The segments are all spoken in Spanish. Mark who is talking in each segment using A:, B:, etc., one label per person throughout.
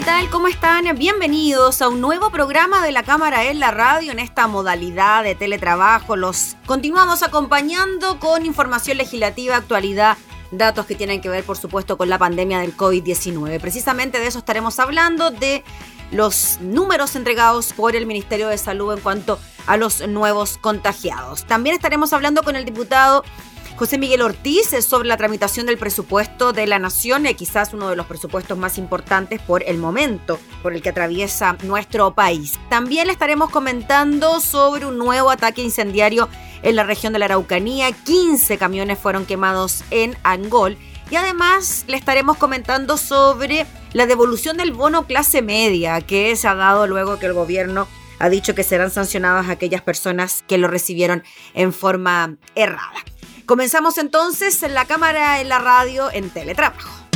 A: ¿Qué tal? ¿Cómo están? Bienvenidos a un nuevo programa de la Cámara en la Radio en esta modalidad de teletrabajo. Los continuamos acompañando con información legislativa, actualidad, datos que tienen que ver, por supuesto, con la pandemia del COVID-19. Precisamente de eso estaremos hablando, de los números entregados por el Ministerio de Salud en cuanto a los nuevos contagiados. También estaremos hablando con el diputado José Miguel Ortiz sobre la tramitación del presupuesto de la Nación, eh, quizás uno de los presupuestos más importantes por el momento por el que atraviesa nuestro país. También le estaremos comentando sobre un nuevo ataque incendiario en la región de la Araucanía. 15 camiones fueron quemados en Angol. Y además le estaremos comentando sobre la devolución del bono clase media que se ha dado luego que el gobierno ha dicho que serán sancionadas aquellas personas que lo recibieron en forma errada. Comenzamos entonces en la cámara, en la radio, en teletrabajo.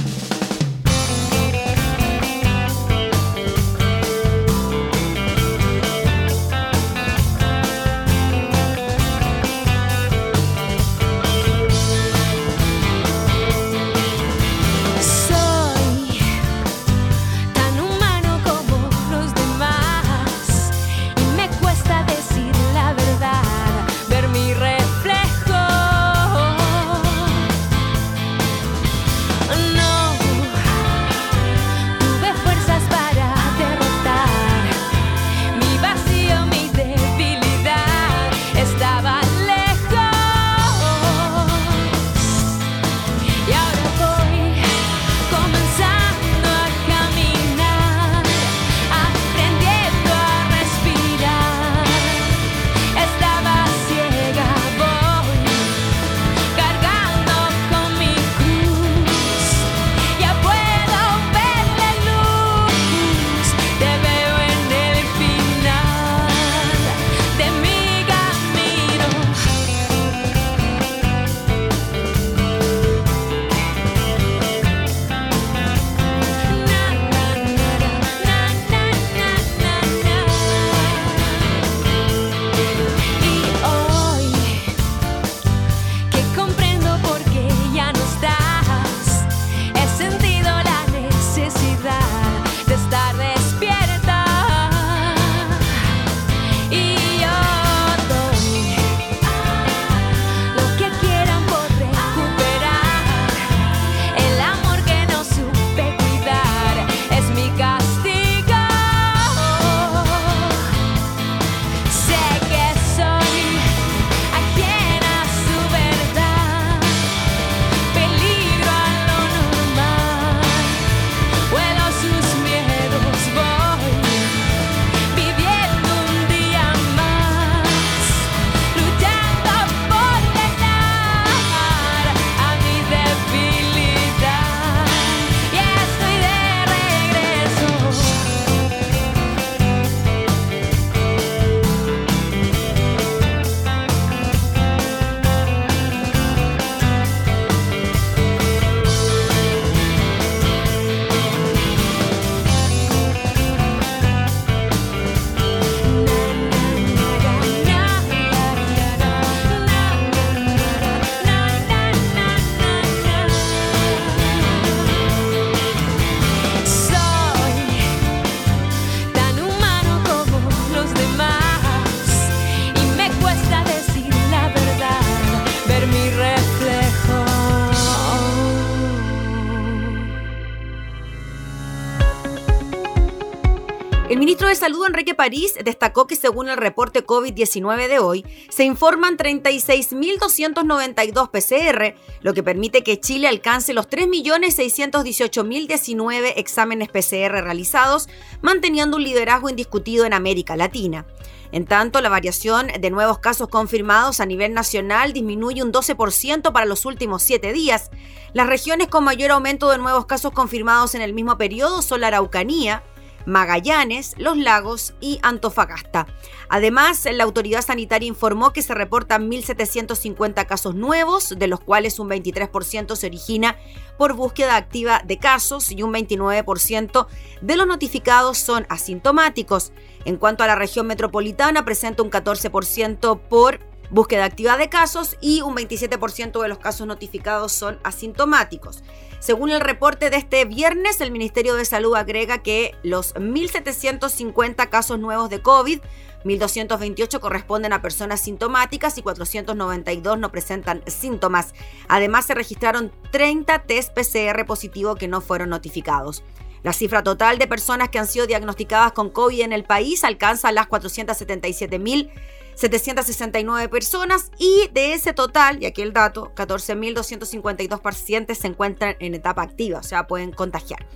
A: París, destacó que según el reporte COVID-19 de hoy, se informan 36.292 PCR, lo que permite que Chile alcance los 3.618.019 exámenes PCR realizados, manteniendo un liderazgo indiscutido en América Latina. En tanto, la variación de nuevos casos confirmados a nivel nacional disminuye un 12% para los últimos siete días. Las regiones con mayor aumento de nuevos casos confirmados en el mismo periodo son la Araucanía, Magallanes, Los Lagos y Antofagasta. Además, la autoridad sanitaria informó que se reportan 1.750 casos nuevos, de los cuales un 23% se origina por búsqueda activa de casos y un 29% de los notificados son asintomáticos. En cuanto a la región metropolitana, presenta un 14% por búsqueda activa de casos y un 27% de los casos notificados son asintomáticos. Según el reporte de este viernes, el Ministerio de Salud agrega que los 1.750 casos nuevos de COVID 1.228 corresponden a personas sintomáticas y 492 no presentan síntomas. Además, se registraron 30 test PCR positivos que no fueron notificados. La cifra total de personas que han sido diagnosticadas con COVID en el país alcanza las 477.000 769 personas y de ese total, y aquí el dato, 14.252 pacientes se encuentran en etapa activa, o sea, pueden contagiar.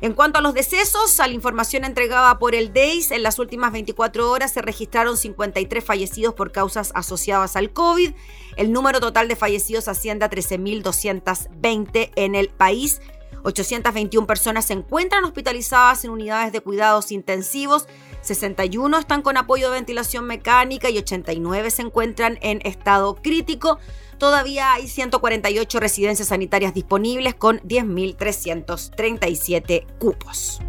A: En cuanto a los decesos, a la información entregada por el DEIS, en las últimas 24 horas se registraron 53 fallecidos por causas asociadas al COVID. El número total de fallecidos asciende a 13.220 en el país. 821 personas se encuentran hospitalizadas en unidades de cuidados intensivos 61 están con apoyo de ventilación mecánica y 89 se encuentran en estado crítico. Todavía hay 148 residencias sanitarias disponibles con 10.337 cupos.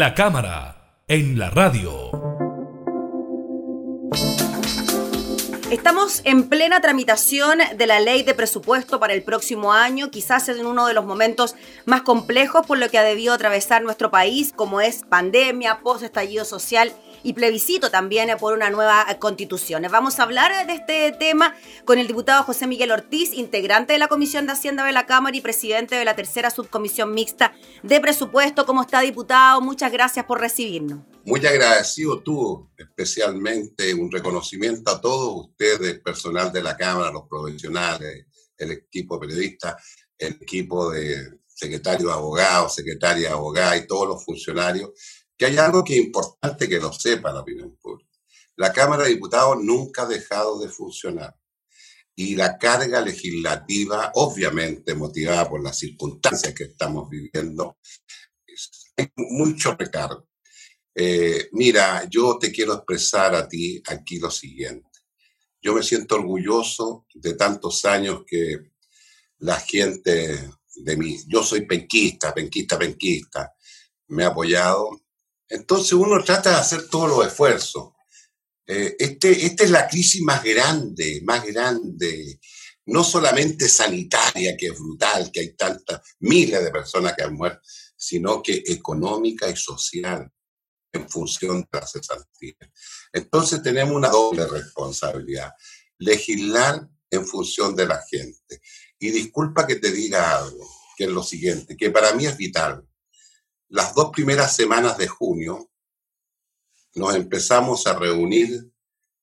B: La cámara en la radio.
A: Estamos en plena tramitación de la ley de presupuesto para el próximo año, quizás en uno de los momentos más complejos por lo que ha debido atravesar nuestro país, como es pandemia, post-estallido social y plebiscito también por una nueva constitución. Vamos a hablar de este tema con el diputado José Miguel Ortiz, integrante de la Comisión de Hacienda de la Cámara y presidente de la tercera subcomisión mixta de presupuesto. ¿Cómo está, diputado? Muchas gracias por recibirnos.
C: Muy agradecido tú, especialmente un reconocimiento a todos ustedes, personal de la Cámara, los profesionales, el equipo periodista, el equipo de secretario de abogados, secretaria de abogados y todos los funcionarios que hay algo que es importante que lo sepa la opinión pública. La Cámara de Diputados nunca ha dejado de funcionar y la carga legislativa, obviamente motivada por las circunstancias que estamos viviendo, hay mucho recargo. Eh, mira, yo te quiero expresar a ti aquí lo siguiente. Yo me siento orgulloso de tantos años que la gente de mí, yo soy penquista, penquista, penquista, me ha apoyado entonces uno trata de hacer todos los esfuerzos. Eh, este, esta es la crisis más grande, más grande, no solamente sanitaria, que es brutal, que hay tantas, miles de personas que han muerto, sino que económica y social en función de la cesantía. Entonces tenemos una doble responsabilidad, legislar en función de la gente. Y disculpa que te diga algo, que es lo siguiente, que para mí es vital las dos primeras semanas de junio nos empezamos a reunir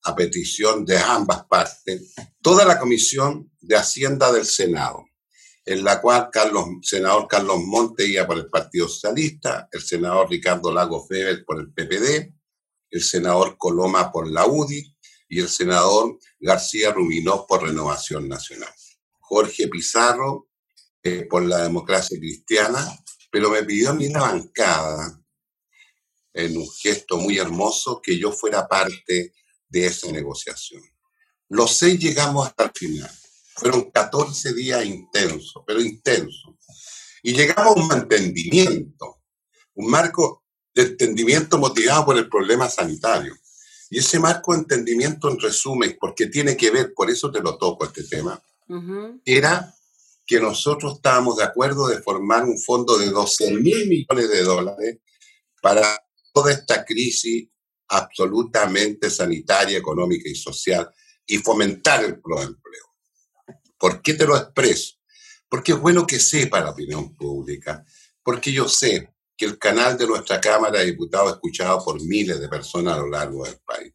C: a petición de ambas partes, toda la Comisión de Hacienda del Senado, en la cual Carlos, senador Carlos Monte iba por el Partido Socialista, el senador Ricardo Lago Feber por el PPD, el senador Coloma por la UDI y el senador García Rubinó por Renovación Nacional. Jorge Pizarro eh, por la Democracia Cristiana pero me pidió a mí la bancada, en un gesto muy hermoso, que yo fuera parte de esa negociación. Los seis llegamos hasta el final. Fueron 14 días intensos, pero intensos. Y llegamos a un entendimiento, un marco de entendimiento motivado por el problema sanitario. Y ese marco de entendimiento, en resumen, porque tiene que ver, por eso te lo toco este tema, era que nosotros estábamos de acuerdo de formar un fondo de 12 mil millones de dólares para toda esta crisis absolutamente sanitaria, económica y social y fomentar el empleo. ¿Por qué te lo expreso? Porque es bueno que sepa la opinión pública, porque yo sé que el canal de nuestra Cámara de Diputados es escuchado por miles de personas a lo largo del país.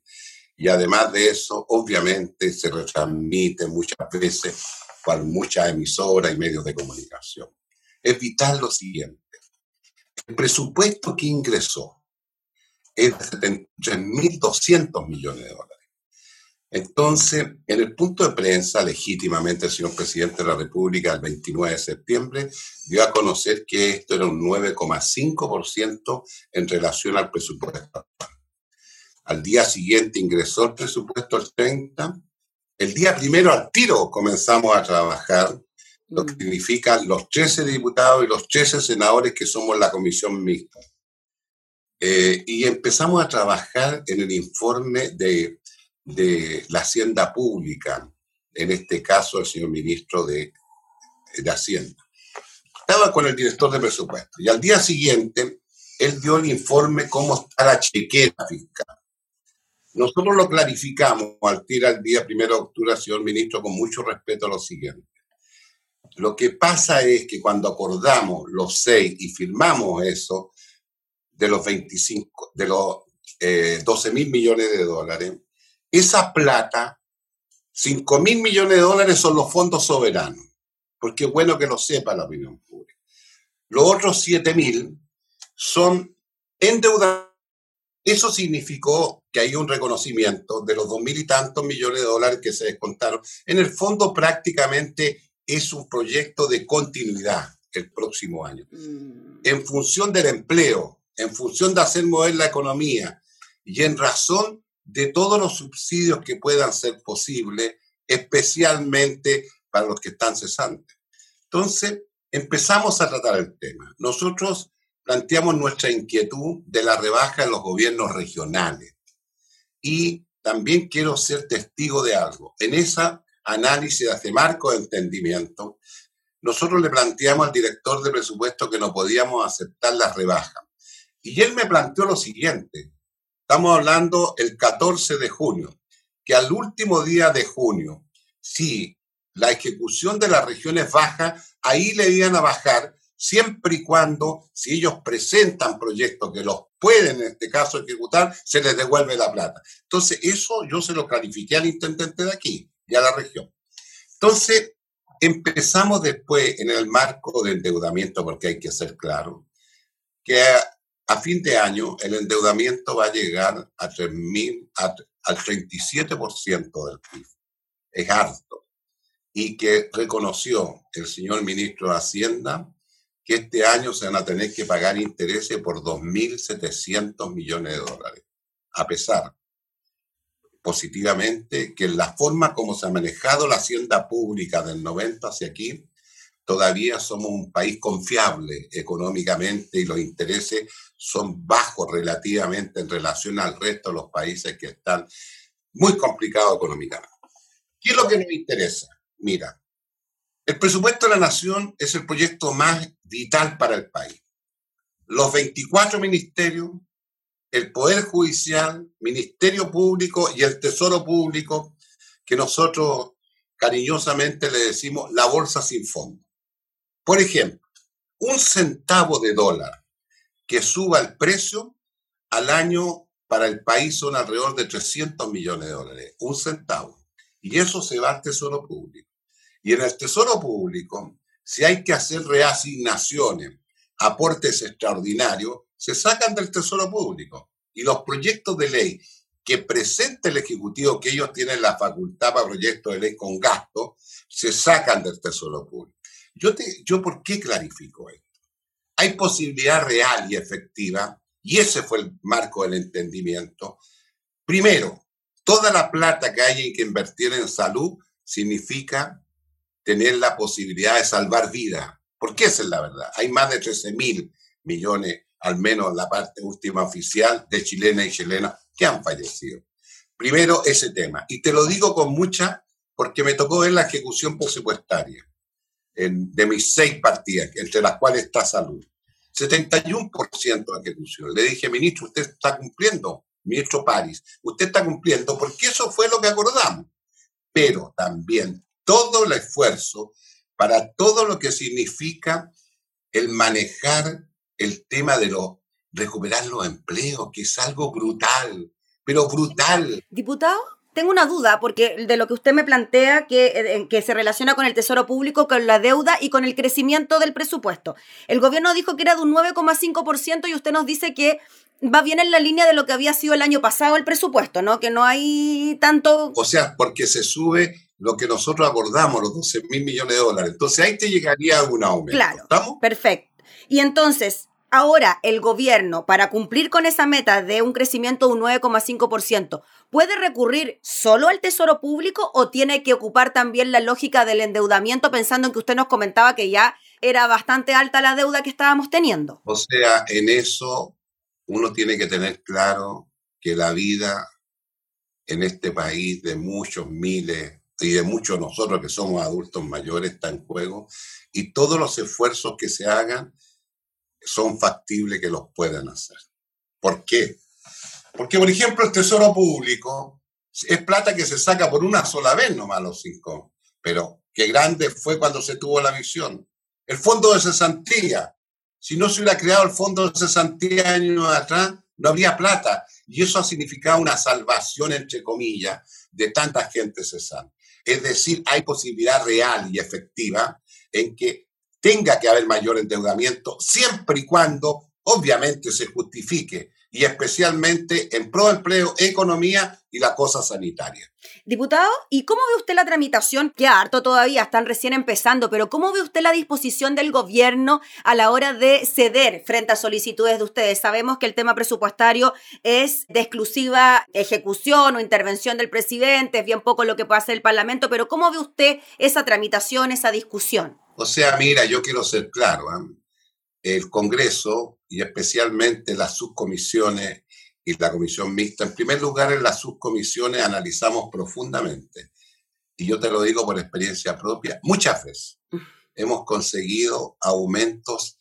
C: Y además de eso, obviamente se retransmite muchas veces por muchas emisoras y medios de comunicación. Es vital lo siguiente. El presupuesto que ingresó es de 73.200 millones de dólares. Entonces, en el punto de prensa, legítimamente el señor presidente de la República el 29 de septiembre dio a conocer que esto era un 9,5% en relación al presupuesto actual. Al día siguiente ingresó el presupuesto al 30 el día primero al tiro comenzamos a trabajar, lo que mm. significa los 13 diputados y los 13 senadores que somos la comisión mixta. Eh, y empezamos a trabajar en el informe de, de, la Hacienda Pública, en este caso el señor ministro de, de Hacienda. Estaba con el director de presupuesto y al día siguiente él dio el informe cómo está la chequera fiscal. Nosotros lo clarificamos al tirar el día primero de octubre, señor ministro, con mucho respeto a lo siguiente. Lo que pasa es que cuando acordamos los seis y firmamos eso, de los 25, de los 12 eh, mil millones de dólares, esa plata, 5 mil millones de dólares son los fondos soberanos, porque es bueno que lo sepa la opinión pública. Los otros 7 mil son endeudados eso significó que hay un reconocimiento de los dos mil y tantos millones de dólares que se descontaron. En el fondo prácticamente es un proyecto de continuidad el próximo año. Mm. En función del empleo, en función de hacer mover la economía y en razón de todos los subsidios que puedan ser posibles, especialmente para los que están cesantes. Entonces, empezamos a tratar el tema. Nosotros planteamos nuestra inquietud de la rebaja en los gobiernos regionales. Y también quiero ser testigo de algo. En esa análisis de marco de entendimiento, nosotros le planteamos al director de presupuesto que no podíamos aceptar la rebaja. Y él me planteó lo siguiente. Estamos hablando el 14 de junio, que al último día de junio, si la ejecución de las regiones baja, ahí le iban a bajar siempre y cuando, si ellos presentan proyectos que los pueden en este caso ejecutar, se les devuelve la plata. Entonces, eso yo se lo clarifiqué al intendente de aquí y a la región. Entonces, empezamos después en el marco de endeudamiento, porque hay que ser claro, que a, fin de año el endeudamiento va a llegar a 3.000, al 37% del PIB. Es harto. Y que reconoció el señor ministro de Hacienda que este año se van a tener que pagar intereses por 2.700 millones de dólares, a pesar positivamente que en la forma como se ha manejado la hacienda pública del 90 hacia aquí, todavía somos un país confiable económicamente y los intereses son bajos relativamente en relación al resto de los países que están muy complicados económicamente. ¿Qué es lo que nos interesa? Mira, el presupuesto de la nación es el proyecto más vital para el país. Los 24 ministerios, el Poder Judicial, Ministerio Público y el Tesoro Público, que nosotros cariñosamente le decimos la bolsa sin fondo. Por ejemplo, un centavo de dólar que suba el precio al año para el país son alrededor de 300 millones de dólares, un centavo. Y eso se va al Tesoro Público. Y en el Tesoro Público, si hay que hacer reasignaciones, aportes extraordinarios, se sacan del Tesoro Público. Y los proyectos de ley que presente el Ejecutivo, que ellos tienen la facultad para proyectos de ley con gasto, se sacan del Tesoro Público. Yo, te, yo ¿por qué clarifico esto? Hay posibilidad real y efectiva, y ese fue el marco del entendimiento. Primero, toda la plata que hay que invertir en salud significa tener la posibilidad de salvar vida. Porque esa es la verdad. Hay más de 13 mil millones, al menos la parte última oficial, de chilenas y chilenas que han fallecido. Primero, ese tema. Y te lo digo con mucha, porque me tocó ver la ejecución presupuestaria de mis seis partidas, entre las cuales está salud. 71% de ejecución. Le dije, ministro, usted está cumpliendo, ministro París, usted está cumpliendo, porque eso fue lo que acordamos. Pero también todo el esfuerzo para todo lo que significa el manejar el tema de lo, recuperar los empleos, que es algo brutal, pero brutal.
A: Diputado, tengo una duda, porque de lo que usted me plantea, que, eh, que se relaciona con el tesoro público, con la deuda y con el crecimiento del presupuesto. El gobierno dijo que era de un 9,5% y usted nos dice que va bien en la línea de lo que había sido el año pasado el presupuesto, ¿no? Que no hay tanto...
C: O sea, porque se sube lo que nosotros abordamos, los 12 mil millones de dólares. Entonces ahí te llegaría algún aumento.
A: Claro. ¿Estamos? Perfecto. Y entonces, ahora el gobierno, para cumplir con esa meta de un crecimiento de un 9,5%, ¿puede recurrir solo al Tesoro Público o tiene que ocupar también la lógica del endeudamiento, pensando en que usted nos comentaba que ya era bastante alta la deuda que estábamos teniendo?
C: O sea, en eso uno tiene que tener claro que la vida en este país de muchos miles y de muchos nosotros que somos adultos mayores está en juego y todos los esfuerzos que se hagan son factibles que los puedan hacer. ¿Por qué? Porque, por ejemplo, el Tesoro Público es plata que se saca por una sola vez nomás los cinco, pero qué grande fue cuando se tuvo la visión. El fondo de cesantía, si no se hubiera creado el fondo de cesantía años atrás, no habría plata. Y eso ha significado una salvación, entre comillas, de tanta gente cesante. Es decir, hay posibilidad real y efectiva en que tenga que haber mayor endeudamiento siempre y cuando obviamente se justifique y especialmente en pro empleo, economía y la cosa sanitaria.
A: Diputado, ¿y cómo ve usted la tramitación? Que harto todavía, están recién empezando, pero ¿cómo ve usted la disposición del gobierno a la hora de ceder frente a solicitudes de ustedes? Sabemos que el tema presupuestario es de exclusiva ejecución o intervención del presidente, es bien poco lo que puede hacer el Parlamento, pero ¿cómo ve usted esa tramitación, esa discusión?
C: O sea, mira, yo quiero ser claro, ¿eh? el Congreso y especialmente las subcomisiones y la comisión mixta. En primer lugar, en las subcomisiones analizamos profundamente, y yo te lo digo por experiencia propia, muchas veces hemos conseguido aumentos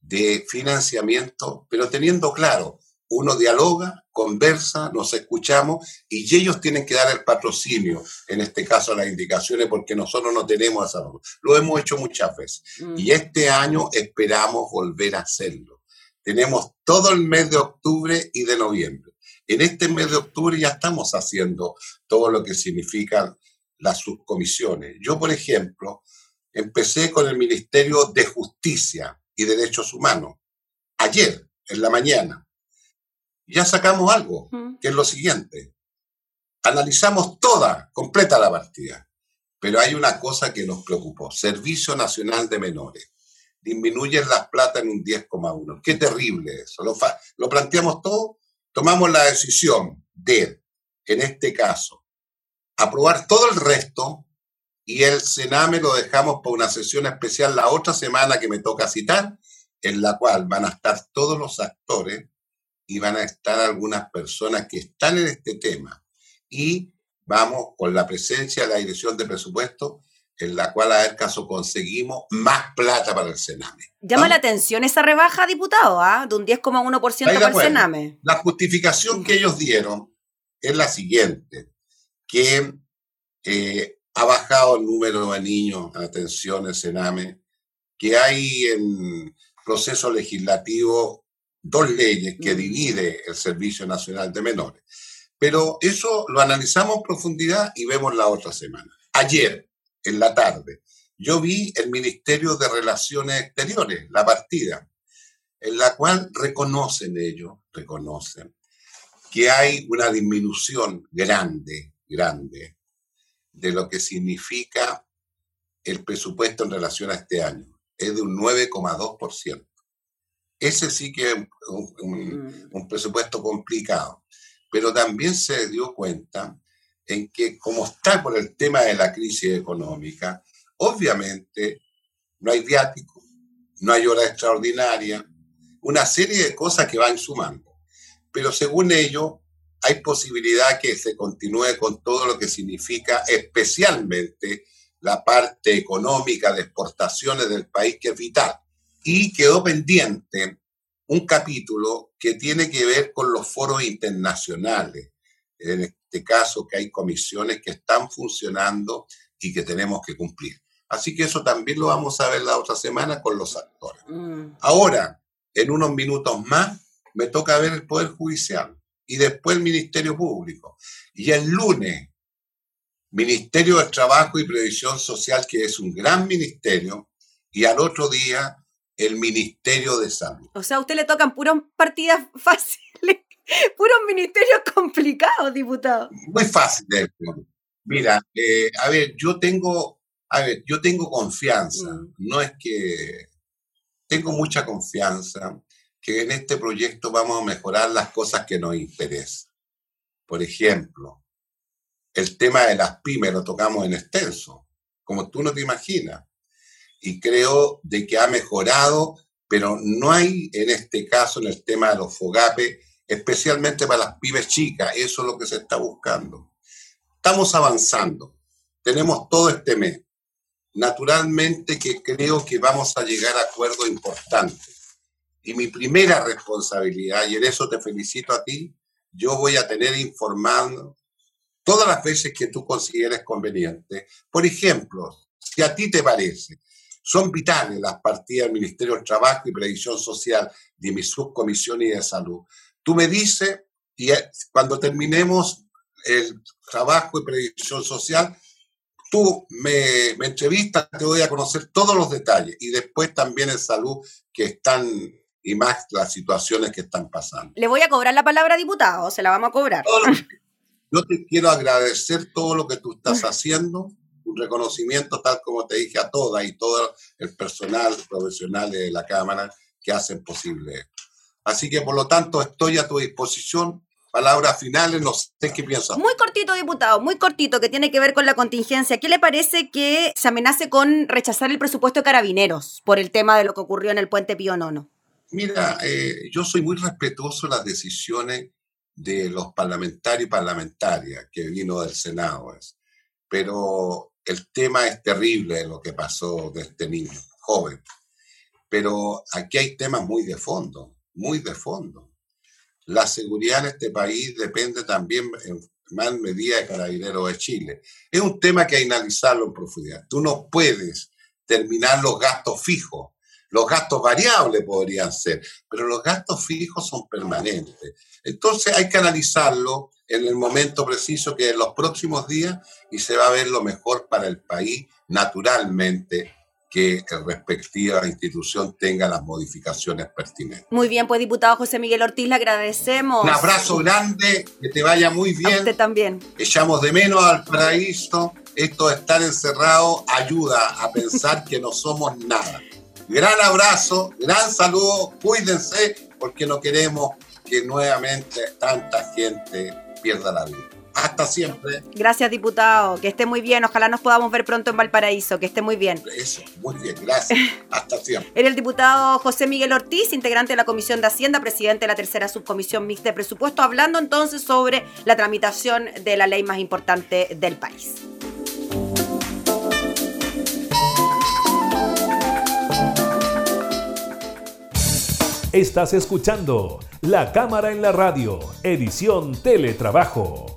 C: de financiamiento, pero teniendo claro, uno dialoga, conversa, nos escuchamos y ellos tienen que dar el patrocinio, en este caso las indicaciones, porque nosotros no tenemos esa. Lo hemos hecho muchas veces mm. y este año esperamos volver a hacerlo. Tenemos todo el mes de octubre y de noviembre. En este mes de octubre ya estamos haciendo todo lo que significan las subcomisiones. Yo, por ejemplo, empecé con el Ministerio de Justicia y Derechos Humanos ayer, en la mañana. Ya sacamos algo, que es lo siguiente. Analizamos toda, completa la partida. Pero hay una cosa que nos preocupó. Servicio Nacional de Menores. Disminuyen las plata en un 10,1. Qué terrible eso. Lo, lo planteamos todo. Tomamos la decisión de, en este caso, aprobar todo el resto y el Sename lo dejamos para una sesión especial la otra semana que me toca citar, en la cual van a estar todos los actores y van a estar algunas personas que están en este tema. Y vamos con la presencia de la dirección de presupuesto, en la cual a ver caso conseguimos más plata para el Sename.
A: Llama la atención esa rebaja, diputado, ¿ah? de un 10,1% para el Sename.
C: La justificación que ellos dieron es la siguiente, que eh, ha bajado el número de niños, atención, el Sename, que hay en proceso legislativo dos leyes que mm. divide el Servicio Nacional de Menores. Pero eso lo analizamos en profundidad y vemos la otra semana. Ayer, en la tarde, yo vi el Ministerio de Relaciones Exteriores, la partida, en la cual reconocen ellos, reconocen que hay una disminución grande, grande, de lo que significa el presupuesto en relación a este año. Es de un 9,2%. Ese sí que es un, mm. presupuesto complicado. Pero también se dio cuenta en que como está por el tema de la crisis económica, obviamente no hay viático, no hay hora extraordinaria, una serie de cosas que van sumando. Pero según ellos, hay posibilidad que se continúe con todo lo que significa especialmente la parte económica de exportaciones del país que es vital. Y quedó pendiente un capítulo que tiene que ver con los foros internacionales. En este caso, que hay comisiones que están funcionando y que tenemos que cumplir. Así que eso también lo vamos a ver la otra semana con los actores. Mm. Ahora, en unos minutos más, me toca ver el Poder Judicial y después el Ministerio Público. Y el lunes, Ministerio de Trabajo y Previsión Social, que es un gran ministerio, y al otro día el Ministerio de Salud.
A: O sea, a usted le tocan puras partidas fáciles, puros ministerios complicados, diputado.
C: Muy fácil. Mira, eh, a ver, yo tengo, a ver, yo tengo confianza. Mm. No es que tengo mucha confianza que en este proyecto vamos a mejorar las cosas que nos interesan. Por ejemplo, el tema de las pymes lo tocamos en extenso, como tú no te imaginas. Y creo de que ha mejorado, pero no hay en este caso, en el tema de los FOGAPE, especialmente para las pymes chicas. Eso es lo que se está buscando. Estamos avanzando. Tenemos todo este mes. Naturalmente que creo que vamos a llegar a acuerdos importantes y mi primera responsabilidad, y en eso te felicito a ti, yo voy a tener informando todas las veces que tú consideres conveniente. Por ejemplo, si a ti te parece, son vitales las partidas del Ministerio del Trabajo y Previsión Social de mi subcomisión y de salud. Tú me dices, y cuando terminemos el trabajo y previsión social, tú me, me entrevistas, te voy a conocer todos los detalles y después también en salud que están y más las situaciones que están pasando.
A: Le voy a cobrar la palabra diputado, se la vamos a cobrar.
C: Yo te quiero agradecer todo lo que tú estás haciendo, un reconocimiento tal como te dije a todas y todo el personal profesional de la Cámara que hacen posible esto. Así que por lo tanto estoy a tu disposición. Palabras finales, no sé qué piensas.
A: Muy cortito, diputado, muy cortito, que tiene que ver con la contingencia. ¿Qué le parece que se amenace con rechazar el presupuesto de carabineros por el tema de lo que ocurrió en el puente Pío Nono?
C: Mira, eh, yo soy muy respetuoso de las decisiones de los parlamentarios y parlamentarias que vino del Senado, pero el tema es terrible lo que pasó de este niño joven. Pero aquí hay temas muy de fondo, muy de fondo. La seguridad en este país depende también en más medida de Carabineros de Chile. Es un tema que hay que analizarlo en profundidad. Tú no puedes terminar los gastos fijos. Los gastos variables podrían ser, pero los gastos fijos son permanentes. Entonces hay que analizarlo en el momento preciso que en los próximos días y se va a ver lo mejor para el país naturalmente que la respectiva institución tenga las modificaciones pertinentes.
A: Muy bien, pues diputado José Miguel Ortiz, le agradecemos.
C: Un abrazo grande, que te vaya muy bien.
A: A usted también.
C: Echamos de menos al paraíso. Esto de estar encerrado ayuda a pensar que no somos nada. Gran abrazo, gran saludo, cuídense porque no queremos que nuevamente tanta gente pierda la vida. Hasta siempre.
A: Gracias, diputado. Que esté muy bien. Ojalá nos podamos ver pronto en Valparaíso. Que esté muy bien.
C: Eso, muy bien. Gracias. Hasta siempre.
A: Era el diputado José Miguel Ortiz, integrante de la Comisión de Hacienda, presidente de la tercera subcomisión mixta de presupuesto, hablando entonces sobre la tramitación de la ley más importante del país.
B: Estás escuchando La Cámara en la Radio, edición Teletrabajo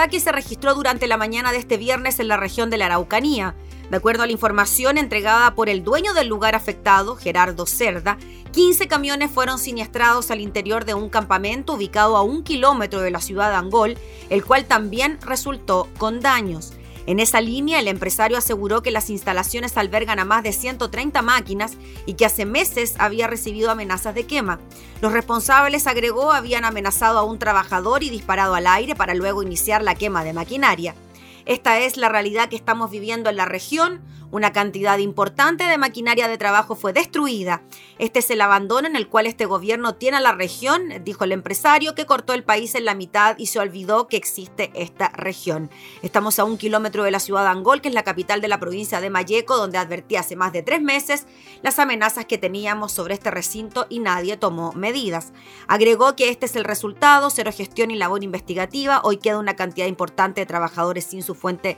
A: Ataque se registró durante la mañana de este viernes en la región de la Araucanía. De acuerdo a la información entregada por el dueño del lugar afectado, Gerardo Cerda, 15 camiones fueron siniestrados al interior de un campamento ubicado a un kilómetro de la ciudad de Angol, el cual también resultó con daños. En esa línea, el empresario aseguró que las instalaciones albergan a más de 130 máquinas y que hace meses había recibido amenazas de quema. Los responsables, agregó, habían amenazado a un trabajador y disparado al aire para luego iniciar la quema de maquinaria. Esta es la realidad que estamos viviendo en la región. Una cantidad importante de maquinaria de trabajo fue destruida. Este es el abandono en el cual este gobierno tiene a la región, dijo el empresario, que cortó el país en la mitad y se olvidó que existe esta región. Estamos a un kilómetro de la ciudad de Angol, que es la capital de la provincia de Mayeco, donde advertí hace más de tres meses las amenazas que teníamos sobre este recinto y nadie tomó medidas. Agregó que este es el resultado, cero gestión y labor investigativa. Hoy queda una cantidad importante de trabajadores sin su fuente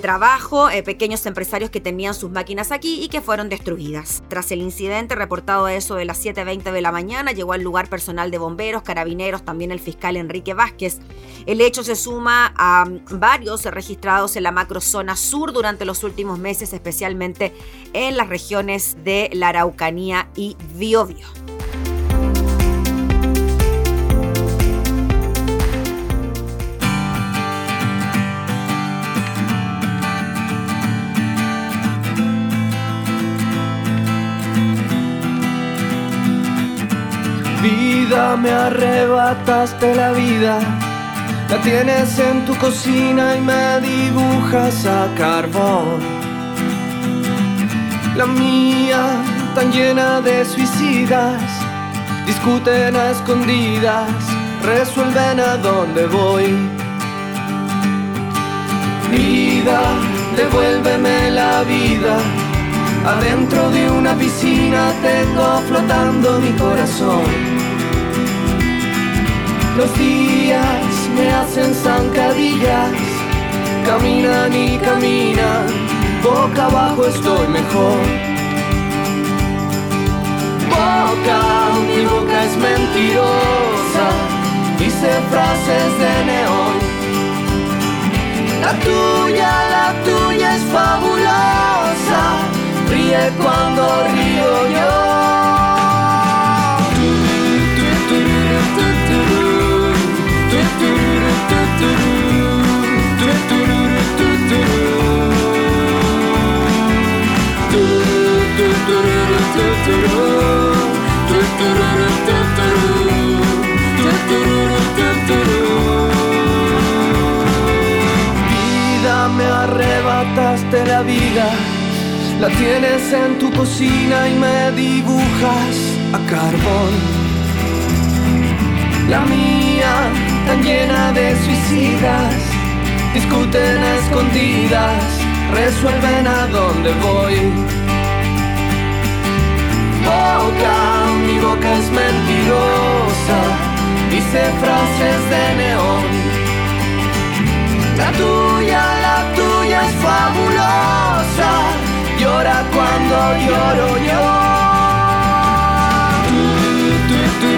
A: trabajo, eh, pequeños empresarios que tenían sus máquinas aquí y que fueron destruidas. Tras el incidente reportado a eso de las 7.20 de la mañana, llegó al lugar personal de bomberos, carabineros, también el fiscal Enrique Vázquez. El hecho se suma a varios registrados en la macrozona sur durante los últimos meses, especialmente en las regiones de la Araucanía y Biobío.
D: Me arrebataste la vida. La tienes en tu cocina y me dibujas a carbón. La mía, tan llena de suicidas, discuten a escondidas, resuelven a dónde voy. Vida, devuélveme la vida Adentro de una piscina tengo flotando mi corazón. Los días me hacen zancadillas, caminan y caminan, boca abajo estoy mejor. Boca, mi boca es mentirosa, dice frases de neón. La tuya, la tuya es fabulosa ríe cuando río yo. Vida, me arrebataste la vida la tienes en tu cocina y me dibujas a carbón. La mía, tan llena de suicidas, discuten a escondidas, resuelven a dónde voy. Boca, mi boca es mentirosa, dice frases de neón. La tuya, la tuya es fabulosa llora cuando lloro yo. La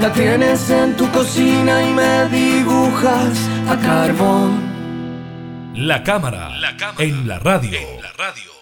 D: La tienes en tu cocina y me dibujas a carbón.
B: La cámara, la cámara en la radio. En la radio.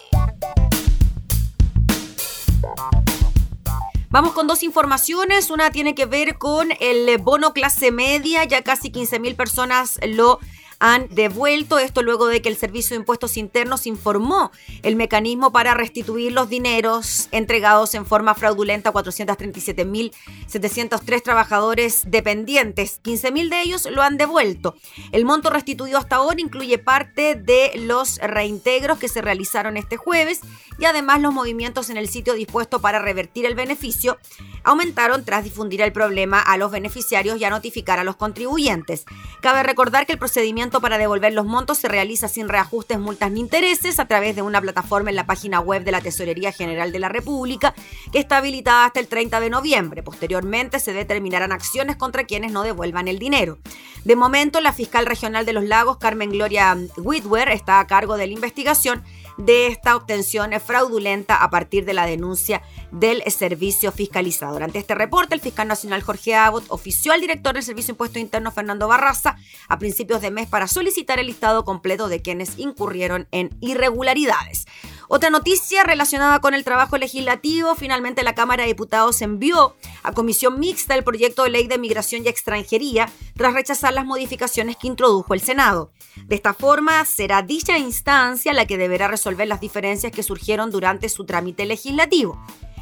A: Vamos con dos informaciones. Una tiene que ver con el bono clase media. Ya casi 15 mil personas lo han devuelto. Esto luego de que el Servicio de Impuestos Internos informó el mecanismo para restituir los dineros entregados en forma fraudulenta a 437.703 trabajadores dependientes. 15.000 de ellos lo han devuelto. El monto restituido hasta ahora incluye parte de los reintegros que se realizaron este jueves y además los movimientos en el sitio dispuesto para revertir el beneficio aumentaron tras difundir el problema a los beneficiarios y a notificar a los contribuyentes. Cabe recordar que el procedimiento para devolver los montos se realiza sin reajustes, multas ni intereses a través de una plataforma en la página web de la Tesorería General de la República que está habilitada hasta el 30 de noviembre. Posteriormente se determinarán acciones contra quienes no devuelvan el dinero. De momento, la fiscal regional de los lagos, Carmen Gloria Whitwer, está a cargo de la investigación de esta obtención fraudulenta a partir de la denuncia del servicio fiscalizador. Ante este reporte, el fiscal nacional Jorge Abbott ofició al director del Servicio Impuesto Interno Fernando Barraza a principios de mes para solicitar el listado completo de quienes incurrieron en irregularidades. Otra noticia relacionada con el trabajo legislativo, finalmente la Cámara de Diputados envió a comisión mixta el proyecto de ley de migración y extranjería tras rechazar las modificaciones que introdujo el Senado. De esta forma, será dicha instancia la que deberá resolver las diferencias que surgieron durante su trámite legislativo.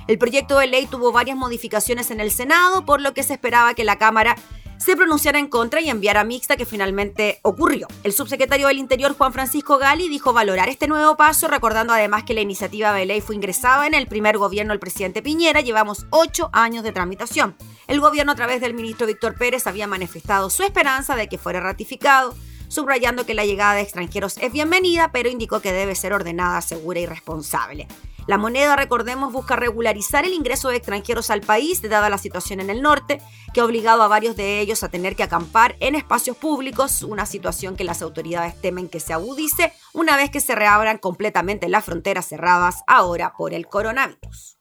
A: El proyecto de ley tuvo varias modificaciones en el Senado, por lo que se esperaba que la Cámara se pronunciara en contra y enviara mixta que finalmente ocurrió. El subsecretario del Interior, Juan Francisco Gali, dijo valorar este nuevo paso, recordando además que la iniciativa de ley fue ingresada en el primer gobierno del presidente Piñera. Llevamos ocho años de tramitación. El gobierno, a través del ministro Víctor Pérez, había manifestado su esperanza de que fuera ratificado subrayando que la llegada de extranjeros es bienvenida, pero indicó que debe ser ordenada, segura y responsable. La moneda, recordemos, busca regularizar el ingreso de extranjeros al país, dada la situación en el norte, que ha obligado a varios de ellos a tener que acampar en espacios públicos, una situación que las autoridades temen que se agudice una vez que se reabran completamente las fronteras cerradas ahora por el coronavirus.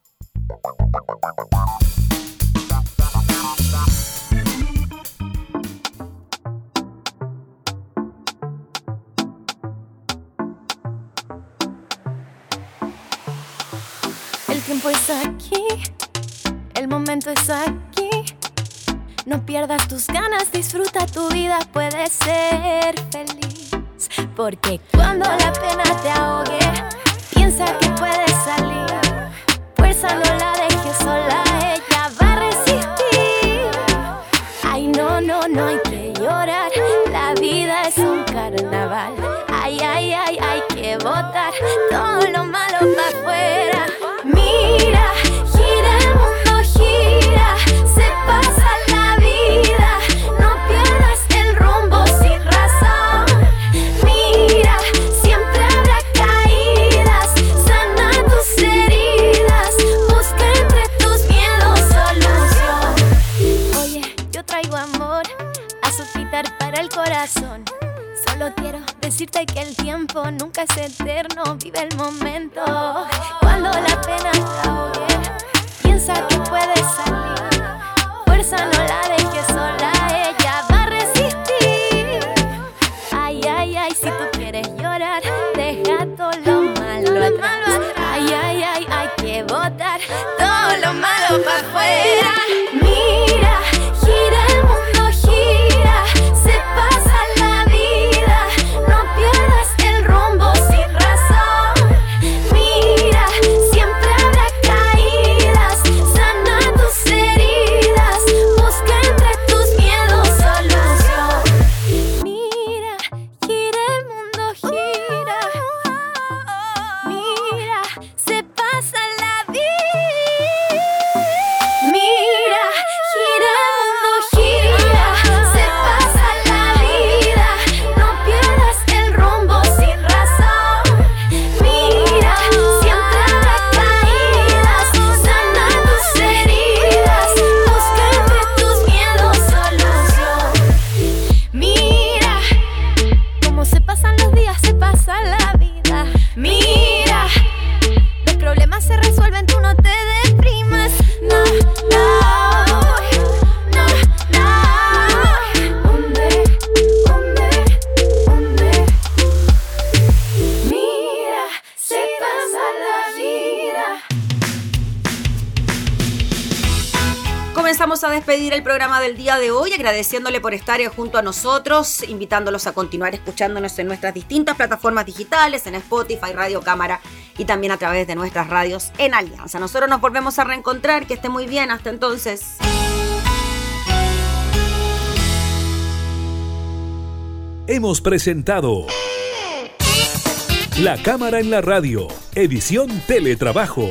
E: Tiempo es aquí, el momento es aquí. No pierdas tus ganas, disfruta tu vida, puedes ser feliz. Porque cuando la pena te ahogue, piensa que puedes salir. Fuerza no la dejes sola, ella va a resistir. Ay, no, no, no hay que llorar. La vida es un carnaval. Ay, ay, ay, hay que botar todo lo malo para afuera. Amor, a su quitar para el corazón. Solo quiero decirte que el tiempo nunca es eterno, vive el momento. Cuando la pena te ahogue, piensa que puedes salir. Fuerza no la dejes sola, ella va a resistir. Ay, ay, ay, si tú quieres llorar, deja todo lo malo atrás. Ay, ay, ay, hay que botar todo lo malo para afuera.
A: Del día de hoy agradeciéndole por estar junto a nosotros, invitándolos a continuar escuchándonos en nuestras distintas plataformas digitales, en Spotify, Radio Cámara y también a través de nuestras radios en Alianza. Nosotros nos volvemos a reencontrar, que esté muy bien, hasta entonces.
F: Hemos presentado La Cámara en la Radio, edición Teletrabajo.